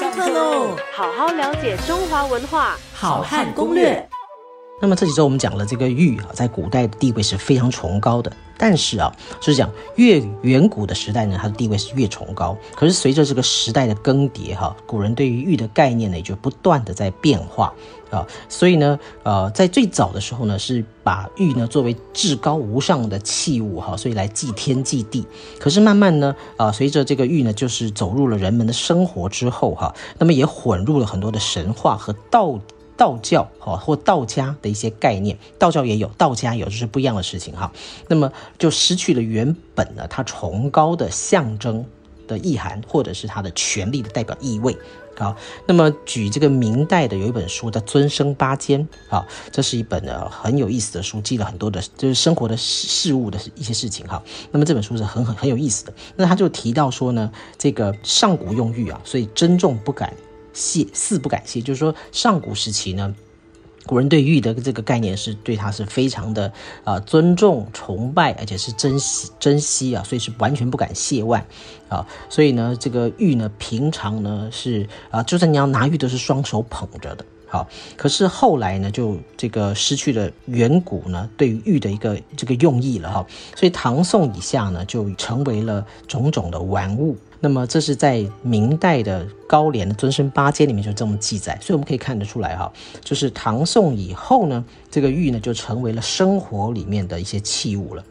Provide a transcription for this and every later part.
上课喽！好好了解中华文化，好汉攻略。那么这几周我们讲了这个玉啊，在古代的地位是非常崇高的。但是啊，就是讲越远古的时代呢，它的地位是越崇高。可是随着这个时代的更迭哈，古人对于玉的概念呢，也就不断的在变化啊。所以呢，呃，在最早的时候呢，是把玉呢作为至高无上的器物哈，所以来祭天祭地。可是慢慢呢，啊，随着这个玉呢，就是走入了人们的生活之后哈，那么也混入了很多的神话和道。道教哈或道家的一些概念，道教也有，道家有，这是不一样的事情哈。那么就失去了原本呢它崇高的象征的意涵，或者是它的权力的代表意味。好，那么举这个明代的有一本书叫《尊生八间》啊，这是一本呢很有意思的书，记了很多的就是生活的事事物的一些事情哈。那么这本书是很很很有意思的，那他就提到说呢，这个上古用玉啊，所以珍重不敢。谢四不感谢，就是说上古时期呢，古人对玉的这个概念是对它是非常的啊尊重、崇拜，而且是珍惜、珍惜啊，所以是完全不敢亵玩啊。所以呢，这个玉呢，平常呢是啊，就算你要拿玉，都是双手捧着的。好，可是后来呢，就这个失去了远古呢对于玉的一个这个用意了哈。所以唐宋以下呢，就成为了种种的玩物。那么这是在明代的高廉的《尊生八阶里面就这么记载，所以我们可以看得出来哈，就是唐宋以后呢，这个玉呢就成为了生活里面的一些器物了。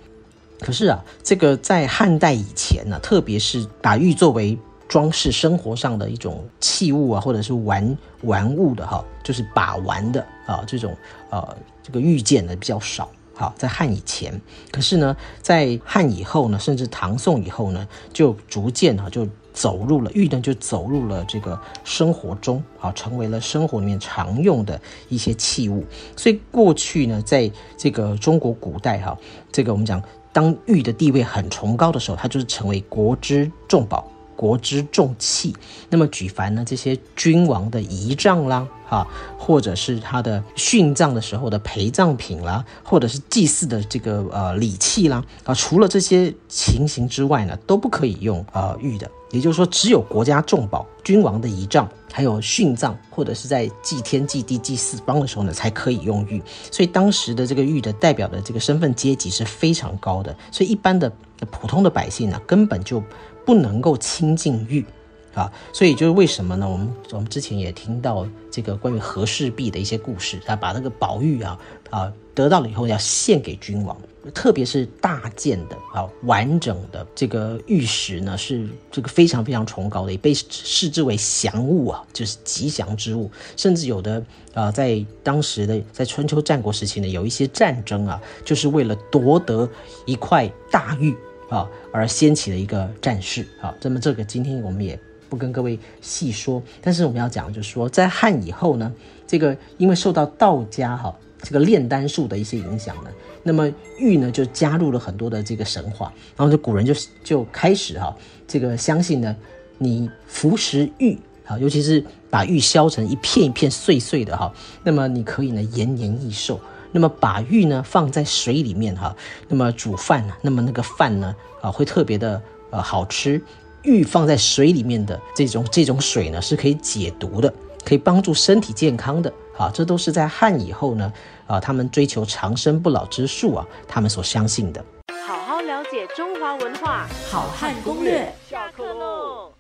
可是啊，这个在汉代以前呢，特别是把玉作为装饰生活上的一种器物啊，或者是玩玩物的哈，就是把玩的啊，这种呃这个玉件呢比较少。好，在汉以前，可是呢，在汉以后呢，甚至唐宋以后呢，就逐渐哈就走入了玉呢，就走入了这个生活中，好，成为了生活里面常用的一些器物。所以过去呢，在这个中国古代哈，这个我们讲，当玉的地位很崇高的时候，它就是成为国之重宝。国之重器，那么举凡呢这些君王的仪仗啦，哈，或者是他的殉葬的时候的陪葬品啦，或者是祭祀的这个呃礼器啦，啊，除了这些情形之外呢，都不可以用呃玉的。也就是说，只有国家重宝、君王的仪仗，还有殉葬或者是在祭天、祭地、祭四方的时候呢，才可以用玉。所以当时的这个玉的代表的这个身份阶级是非常高的，所以一般的普通的百姓呢，根本就。不能够亲近玉，啊，所以就是为什么呢？我们我们之前也听到这个关于和氏璧的一些故事，他把那个宝玉啊啊得到了以后要献给君王，特别是大件的啊完整的这个玉石呢，是这个非常非常崇高的，也被视之为祥物啊，就是吉祥之物。甚至有的啊，在当时的在春秋战国时期呢，有一些战争啊，就是为了夺得一块大玉。啊，而掀起了一个战事啊。那么这个今天我们也不跟各位细说，但是我们要讲就是说，在汉以后呢，这个因为受到道家哈这个炼丹术的一些影响呢，那么玉呢就加入了很多的这个神话，然后这古人就就开始哈这个相信呢，你服食玉啊，尤其是把玉削成一片一片碎碎的哈，那么你可以呢延年益寿。那么把玉呢放在水里面哈，那么煮饭呢，那么那个饭呢啊会特别的呃好吃。玉放在水里面的这种这种水呢是可以解毒的，可以帮助身体健康的啊，这都是在汉以后呢啊他们追求长生不老之术啊，他们所相信的。好好了解中华文化，好汉攻略，下课喽。